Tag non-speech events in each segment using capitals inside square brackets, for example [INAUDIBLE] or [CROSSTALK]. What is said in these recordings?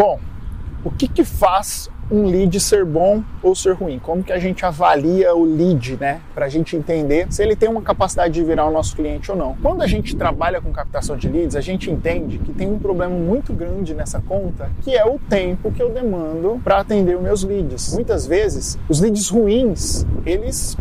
Bom, o que, que faz um lead ser bom ou ser ruim? Como que a gente avalia o lead, né? Para a gente entender se ele tem uma capacidade de virar o nosso cliente ou não. Quando a gente trabalha com captação de leads, a gente entende que tem um problema muito grande nessa conta, que é o tempo que eu demando para atender os meus leads. Muitas vezes, os leads ruins, eles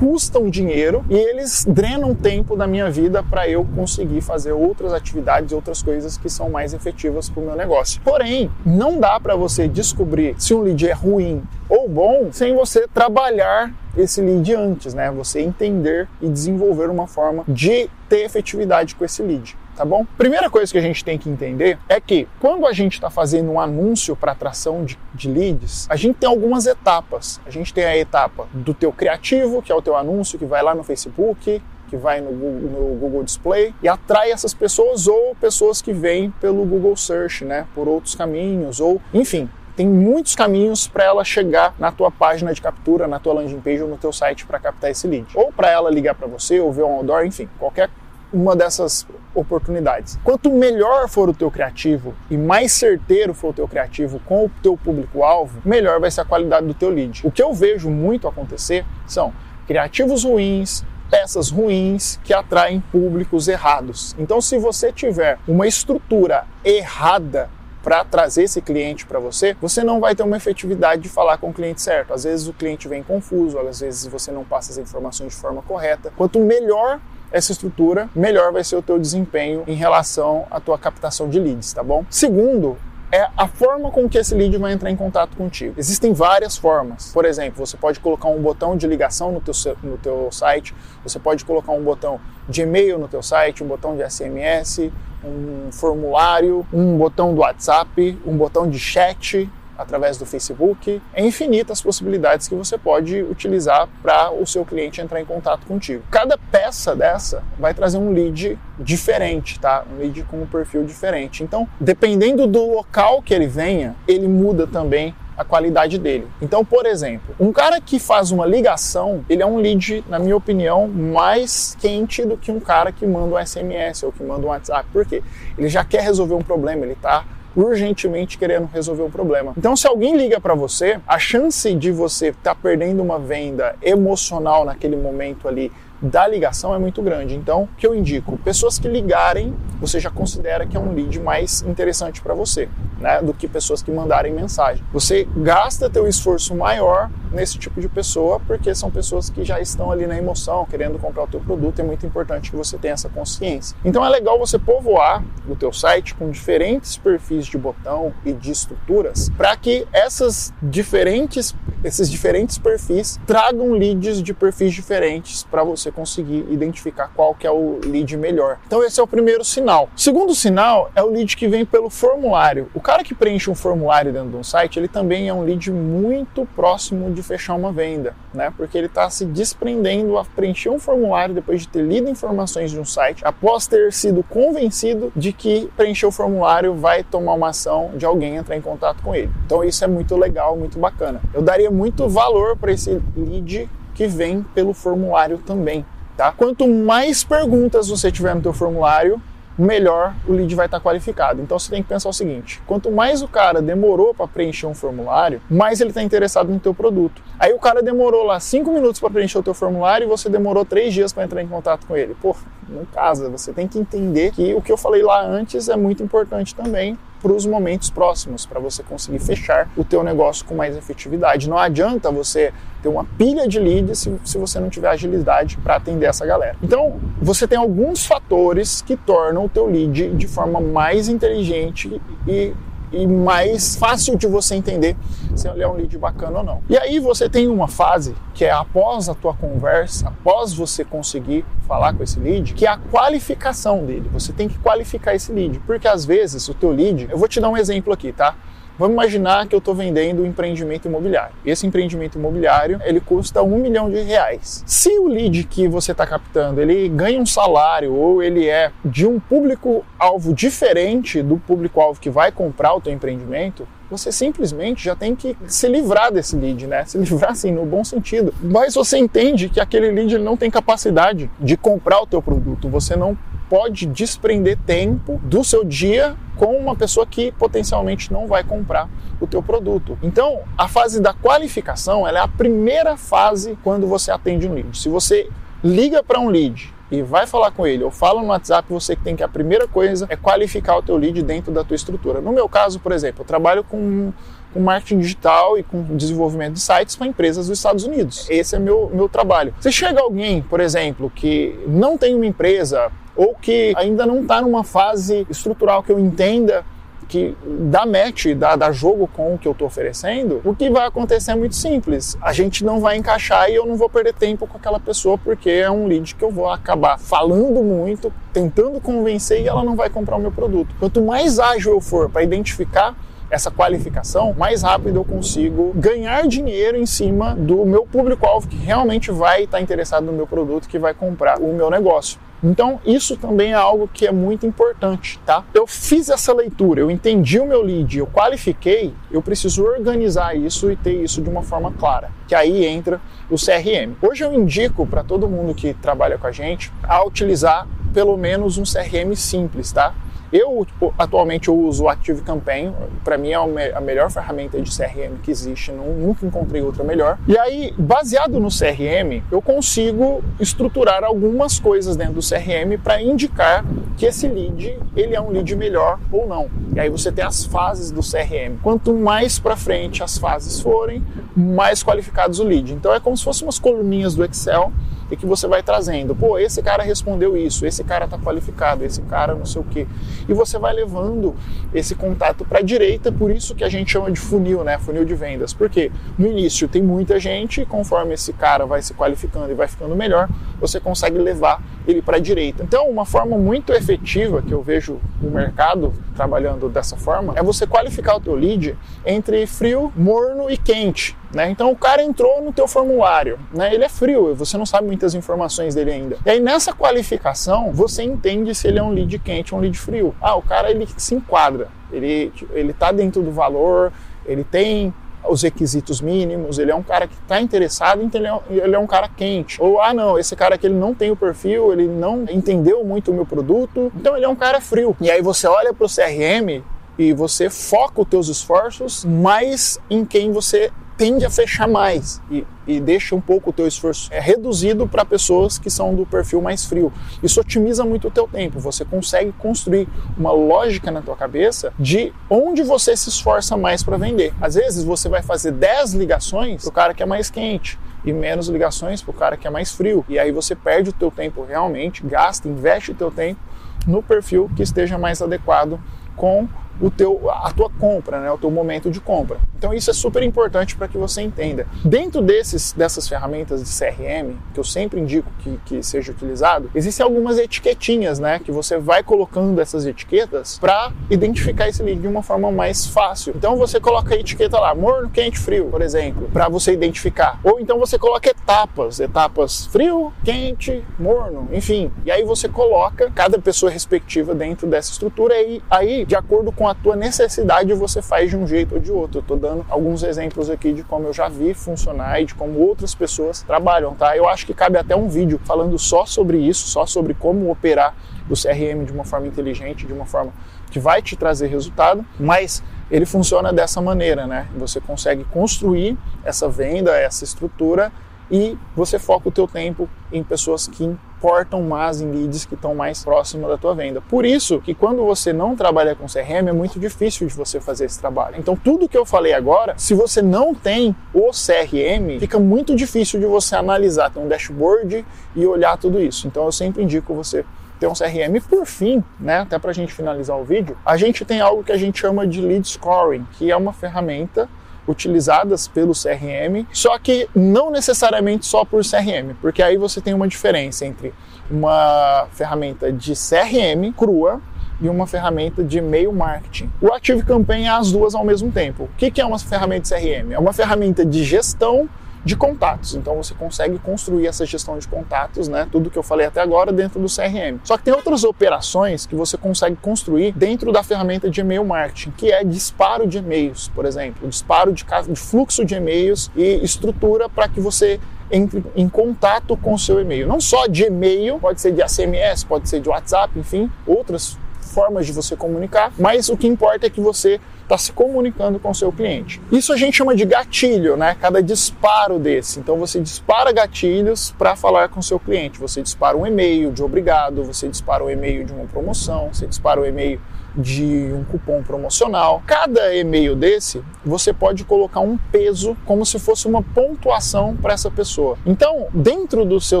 custam dinheiro e eles drenam tempo da minha vida para eu conseguir fazer outras atividades, outras coisas que são mais efetivas para o meu negócio. Porém, não dá para você descobrir se um lead é ruim ou bom sem você trabalhar esse lead antes, né? Você entender e desenvolver uma forma de ter efetividade com esse lead tá bom? Primeira coisa que a gente tem que entender é que quando a gente está fazendo um anúncio para atração de, de, leads, a gente tem algumas etapas. A gente tem a etapa do teu criativo, que é o teu anúncio que vai lá no Facebook, que vai no Google, no Google, Display e atrai essas pessoas ou pessoas que vêm pelo Google Search, né, por outros caminhos ou, enfim, tem muitos caminhos para ela chegar na tua página de captura, na tua landing page ou no teu site para captar esse lead. Ou para ela ligar para você, ou ver um outdoor, enfim, qualquer uma dessas oportunidades. Quanto melhor for o teu criativo e mais certeiro for o teu criativo com o teu público-alvo, melhor vai ser a qualidade do teu lead. O que eu vejo muito acontecer são criativos ruins, peças ruins que atraem públicos errados. Então, se você tiver uma estrutura errada para trazer esse cliente para você, você não vai ter uma efetividade de falar com o cliente certo. Às vezes o cliente vem confuso, às vezes você não passa as informações de forma correta. Quanto melhor essa estrutura, melhor vai ser o teu desempenho em relação à tua captação de leads, tá bom? Segundo, é a forma com que esse lead vai entrar em contato contigo. Existem várias formas. Por exemplo, você pode colocar um botão de ligação no teu, no teu site, você pode colocar um botão de e-mail no teu site, um botão de SMS, um formulário, um botão do WhatsApp, um botão de chat, através do Facebook, é infinitas possibilidades que você pode utilizar para o seu cliente entrar em contato contigo. Cada peça dessa vai trazer um lead diferente, tá? Um lead com um perfil diferente. Então, dependendo do local que ele venha, ele muda também a qualidade dele. Então, por exemplo, um cara que faz uma ligação, ele é um lead, na minha opinião, mais quente do que um cara que manda um SMS ou que manda um WhatsApp. Por quê? Ele já quer resolver um problema, ele está urgentemente querendo resolver o problema. Então, se alguém liga para você, a chance de você estar tá perdendo uma venda emocional naquele momento ali da ligação é muito grande. Então, o que eu indico? Pessoas que ligarem, você já considera que é um lead mais interessante para você, né? Do que pessoas que mandarem mensagem. Você gasta teu esforço maior nesse tipo de pessoa, porque são pessoas que já estão ali na emoção, querendo comprar o teu produto, é muito importante que você tenha essa consciência. Então é legal você povoar o teu site com diferentes perfis de botão e de estruturas, para que essas diferentes, esses diferentes perfis tragam leads de perfis diferentes para você conseguir identificar qual que é o lead melhor. Então esse é o primeiro sinal. O segundo sinal é o lead que vem pelo formulário. O cara que preenche um formulário dentro de um site, ele também é um lead muito próximo de de fechar uma venda, né? Porque ele está se desprendendo a preencher um formulário depois de ter lido informações de um site, após ter sido convencido de que preencher o formulário vai tomar uma ação de alguém entrar em contato com ele. Então isso é muito legal, muito bacana. Eu daria muito valor para esse lead que vem pelo formulário também. Tá? Quanto mais perguntas você tiver no teu formulário, melhor o lead vai estar qualificado. Então você tem que pensar o seguinte: quanto mais o cara demorou para preencher um formulário, mais ele está interessado no teu produto. Aí o cara demorou lá cinco minutos para preencher o teu formulário e você demorou três dias para entrar em contato com ele. Pô, não casa. Você tem que entender que o que eu falei lá antes é muito importante também para os momentos próximos, para você conseguir fechar o teu negócio com mais efetividade. Não adianta você ter uma pilha de leads se, se você não tiver agilidade para atender essa galera. Então, você tem alguns fatores que tornam o teu lead de forma mais inteligente e e mais fácil de você entender se ele é um lead bacana ou não. E aí você tem uma fase que é após a tua conversa, após você conseguir falar com esse lead, que é a qualificação dele. Você tem que qualificar esse lead, porque às vezes o teu lead, eu vou te dar um exemplo aqui, tá? Vamos imaginar que eu estou vendendo um empreendimento imobiliário. Esse empreendimento imobiliário ele custa um milhão de reais. Se o lead que você está captando ele ganha um salário ou ele é de um público alvo diferente do público alvo que vai comprar o teu empreendimento, você simplesmente já tem que se livrar desse lead, né? Se [LAUGHS] livrar assim no bom sentido. Mas você entende que aquele lead não tem capacidade de comprar o teu produto. Você não pode desprender tempo do seu dia com uma pessoa que potencialmente não vai comprar o teu produto. Então, a fase da qualificação, é a primeira fase quando você atende um lead. Se você liga para um lead e vai falar com ele ou fala no WhatsApp, você tem que a primeira coisa é qualificar o teu lead dentro da tua estrutura. No meu caso, por exemplo, eu trabalho com com marketing digital e com desenvolvimento de sites para empresas dos Estados Unidos. Esse é meu, meu trabalho. Se chega alguém, por exemplo, que não tem uma empresa ou que ainda não está numa fase estrutural que eu entenda que dá match, dá, dá jogo com o que eu estou oferecendo, o que vai acontecer é muito simples. A gente não vai encaixar e eu não vou perder tempo com aquela pessoa porque é um lead que eu vou acabar falando muito, tentando convencer e ela não vai comprar o meu produto. Quanto mais ágil eu for para identificar essa qualificação, mais rápido eu consigo ganhar dinheiro em cima do meu público-alvo que realmente vai estar interessado no meu produto, que vai comprar o meu negócio. Então, isso também é algo que é muito importante, tá? Eu fiz essa leitura, eu entendi o meu lead, eu qualifiquei, eu preciso organizar isso e ter isso de uma forma clara, que aí entra o CRM. Hoje eu indico para todo mundo que trabalha com a gente a utilizar pelo menos um CRM simples, tá? Eu atualmente eu uso o Active Campaign, para mim é a melhor ferramenta de CRM que existe, nunca encontrei outra melhor. E aí, baseado no CRM, eu consigo estruturar algumas coisas dentro do CRM para indicar que esse lead ele é um lead melhor ou não. E aí você tem as fases do CRM. Quanto mais para frente as fases forem, mais qualificados o lead. Então é como se fossem umas coluninhas do Excel e que você vai trazendo. Pô, esse cara respondeu isso, esse cara está qualificado, esse cara não sei o quê. E você vai levando esse contato para a direita, por isso que a gente chama de funil, né? Funil de vendas. Porque no início tem muita gente, conforme esse cara vai se qualificando e vai ficando melhor, você consegue levar ele para a direita. Então, uma forma muito efetiva que eu vejo o mercado trabalhando dessa forma é você qualificar o teu lead entre frio, morno e quente. Né? Então o cara entrou no teu formulário, né? ele é frio, você não sabe muitas informações dele ainda. E aí nessa qualificação você entende se ele é um lead quente ou um lead frio. Ah, o cara ele se enquadra, ele ele está dentro do valor, ele tem os requisitos mínimos, ele é um cara que está interessado, então ele é, um, ele é, um, cara quente. Ou, ah, não, esse cara aqui ele não tem o perfil, ele não entendeu muito o meu produto, então ele é um cara frio. E aí você olha para o CRM e você foca os teus esforços mais em quem você tende a fechar mais e, e deixa um pouco o teu esforço é, reduzido para pessoas que são do perfil mais frio. Isso otimiza muito o teu tempo. Você consegue construir uma lógica na tua cabeça de onde você se esforça mais para vender. Às vezes você vai fazer 10 ligações para o cara que é mais quente e menos ligações para o cara que é mais frio. E aí você perde o teu tempo realmente, gasta, investe o teu tempo no perfil que esteja mais adequado com o teu, a tua compra, né, o teu momento de compra. Então isso é super importante para que você entenda. Dentro desses, dessas ferramentas de CRM, que eu sempre indico que, que seja utilizado, existem algumas etiquetinhas, né, que você vai colocando essas etiquetas para identificar esse lead de uma forma mais fácil. Então você coloca a etiqueta lá, morno, quente, frio, por exemplo, para você identificar. Ou então você coloca etapas, etapas frio, quente, morno, enfim. E aí você coloca cada pessoa respectiva dentro dessa estrutura e aí, de acordo com a tua necessidade, você faz de um jeito ou de outro. Eu dando dando alguns exemplos aqui de como eu já vi funcionar e de como outras pessoas trabalham, tá? Eu acho que cabe até um vídeo falando só sobre isso, só sobre como operar o CRM de uma forma inteligente, de uma forma que vai te trazer resultado, mas ele funciona dessa maneira, né? Você consegue construir essa venda, essa estrutura e você foca o teu tempo em pessoas que importam mais em leads que estão mais próximos da tua venda. Por isso que quando você não trabalha com CRM é muito difícil de você fazer esse trabalho. Então tudo que eu falei agora, se você não tem o CRM, fica muito difícil de você analisar, ter um dashboard e olhar tudo isso. Então eu sempre indico você ter um CRM. Por fim, né, até para a gente finalizar o vídeo, a gente tem algo que a gente chama de lead scoring, que é uma ferramenta utilizadas pelo CRM, só que não necessariamente só por CRM, porque aí você tem uma diferença entre uma ferramenta de CRM crua e uma ferramenta de e-mail marketing. O Active Campaign é as duas ao mesmo tempo. O que é uma ferramenta de CRM? É uma ferramenta de gestão de contatos. Então você consegue construir essa gestão de contatos, né? Tudo que eu falei até agora dentro do CRM. Só que tem outras operações que você consegue construir dentro da ferramenta de e-mail marketing, que é disparo de e-mails, por exemplo, disparo de, fluxo de e-mails e estrutura para que você entre em contato com o seu e-mail. Não só de e-mail, pode ser de SMS, pode ser de WhatsApp, enfim, outras formas de você comunicar, mas o que importa é que você está se comunicando com o seu cliente. Isso a gente chama de gatilho, né? Cada disparo desse. Então você dispara gatilhos para falar com o seu cliente. Você dispara um e-mail de obrigado, você dispara um e-mail de uma promoção, você dispara um e-mail de um cupom promocional. Cada e-mail desse, você pode colocar um peso como se fosse uma pontuação para essa pessoa. Então, dentro do seu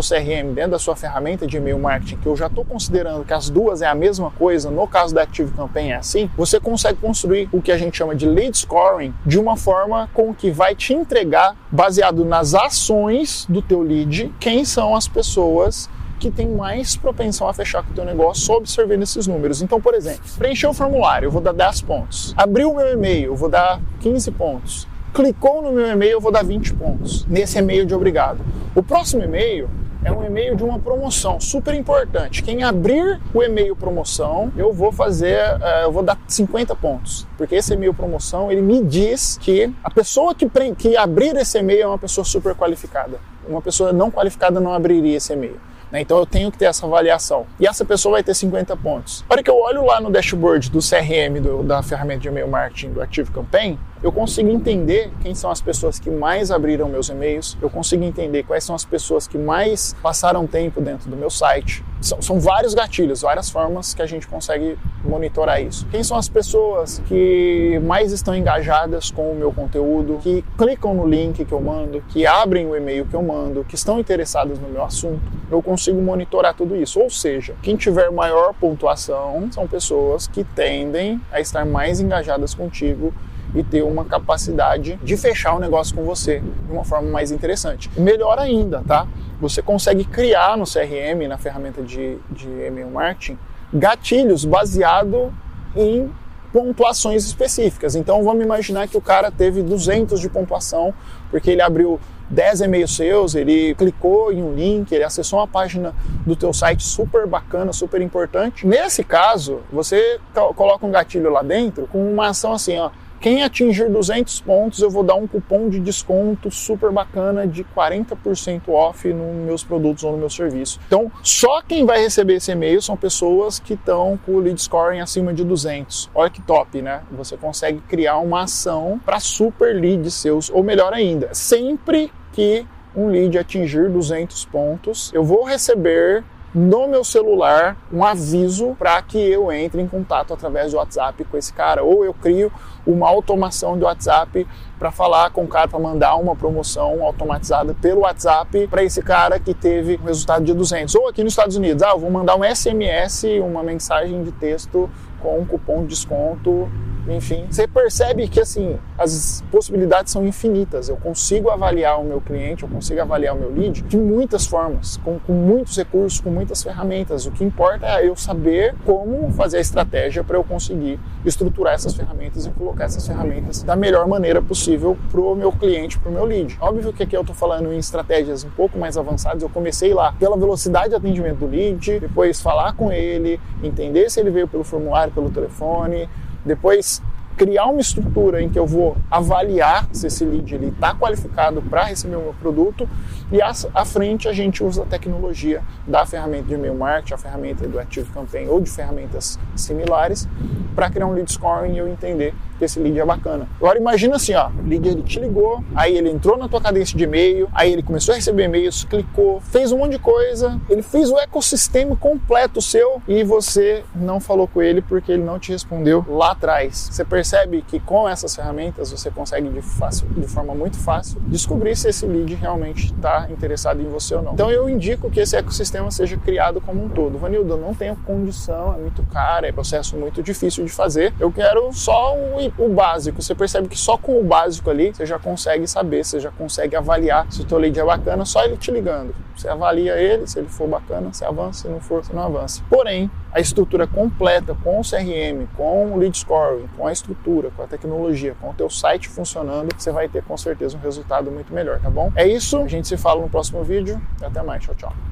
CRM, dentro da sua ferramenta de e-mail marketing, que eu já estou considerando que as duas é a mesma coisa, no caso da Active Campaign é assim, você consegue construir o que a gente chama de lead scoring de uma forma com que vai te entregar, baseado nas ações do teu lead, quem são as pessoas que tem mais propensão a fechar com o teu negócio só observando esses números. Então, por exemplo, preencher o formulário, eu vou dar 10 pontos. Abriu o meu e-mail, eu vou dar 15 pontos. Clicou no meu e-mail, eu vou dar 20 pontos. Nesse e-mail de obrigado. O próximo e-mail é um e-mail de uma promoção super importante. Quem abrir o e-mail promoção, eu vou fazer, uh, eu vou dar 50 pontos, porque esse e-mail promoção ele me diz que a pessoa que, que abrir esse e-mail é uma pessoa super qualificada. Uma pessoa não qualificada não abriria esse e-mail. Né? Então eu tenho que ter essa avaliação. E essa pessoa vai ter 50 pontos. Para que eu olho lá no dashboard do CRM, do, da ferramenta de e-mail marketing do Active Campaign, eu consigo entender quem são as pessoas que mais abriram meus e-mails, eu consigo entender quais são as pessoas que mais passaram tempo dentro do meu site. São, são, vários gatilhos, várias formas que a gente consegue monitorar isso. Quem são as pessoas que mais estão engajadas com o meu conteúdo, que clicam no link que eu mando, que abrem o e-mail que eu mando, que estão interessadas no meu assunto. Eu consigo monitorar tudo isso. Ou seja, quem tiver maior pontuação são pessoas que tendem a estar mais engajadas contigo e ter uma capacidade de fechar o negócio com você de uma forma mais interessante. Melhor ainda, tá? Você consegue criar no CRM, na ferramenta de, de e-mail marketing, gatilhos baseado em pontuações específicas. Então vamos imaginar que o cara teve 200 de pontuação porque ele abriu 10 e-mails seus, ele clicou em um link, ele acessou uma página do teu site super bacana, super importante. Nesse caso, você coloca um gatilho lá dentro com uma ação assim, ó, quem atingir 200 pontos, eu vou dar um cupom de desconto super bacana de 40% off nos meus produtos ou no meu serviço. Então, só quem vai receber esse e-mail são pessoas que estão com o lead scoring acima de 200. Olha que top, né? Você consegue criar uma ação para super leads seus, ou melhor ainda, sempre que um lead atingir 200 pontos, eu vou receber no meu celular um aviso para que eu entre em contato através do WhatsApp com esse cara, ou eu crio uma automação de WhatsApp para falar com o cara para mandar uma promoção automatizada pelo WhatsApp para esse cara que teve um resultado de 200. Ou aqui nos Estados Unidos, ah, eu vou mandar um SMS, uma mensagem de texto com um cupom de desconto enfim, você percebe que assim as possibilidades são infinitas. Eu consigo avaliar o meu cliente, eu consigo avaliar o meu lead de muitas formas, com, com muitos recursos, com muitas ferramentas. O que importa é eu saber como fazer a estratégia para eu conseguir estruturar essas ferramentas e colocar essas ferramentas da melhor maneira possível para o meu cliente, para o meu lead. Óbvio que aqui eu estou falando em estratégias um pouco mais avançadas. Eu comecei lá pela velocidade de atendimento do lead, depois falar com ele, entender se ele veio pelo formulário, pelo telefone depois criar uma estrutura em que eu vou avaliar se esse lead está qualificado para receber o meu produto e à frente a gente usa a tecnologia da ferramenta de e-mail marketing, a ferramenta do Active Campaign ou de ferramentas similares para criar um lead scoring e eu entender que esse lead é bacana. Agora imagina assim, ó, o lead ele te ligou, aí ele entrou na tua cadência de e-mail, aí ele começou a receber e-mails, clicou, fez um monte de coisa, ele fez o ecossistema completo seu e você não falou com ele porque ele não te respondeu lá atrás. Você percebe que com essas ferramentas você consegue de, fácil, de forma muito fácil descobrir se esse lead realmente está interessado em você ou não. Então eu indico que esse ecossistema seja criado como um todo. Vanildo, eu não tenho condição, é muito caro, é processo muito difícil de fazer. Eu quero só o O básico, você percebe que só com o básico ali você já consegue saber, você já consegue avaliar se o teu lead é bacana, só ele te ligando. Você avalia ele, se ele for bacana, você avança, se não for, você não avança. Porém, a estrutura completa com o CRM, com o lead scoring, com a estrutura, com a tecnologia, com o teu site funcionando, você vai ter com certeza um resultado muito melhor, tá bom? É isso, a gente se fala no próximo vídeo até mais. Tchau, tchau.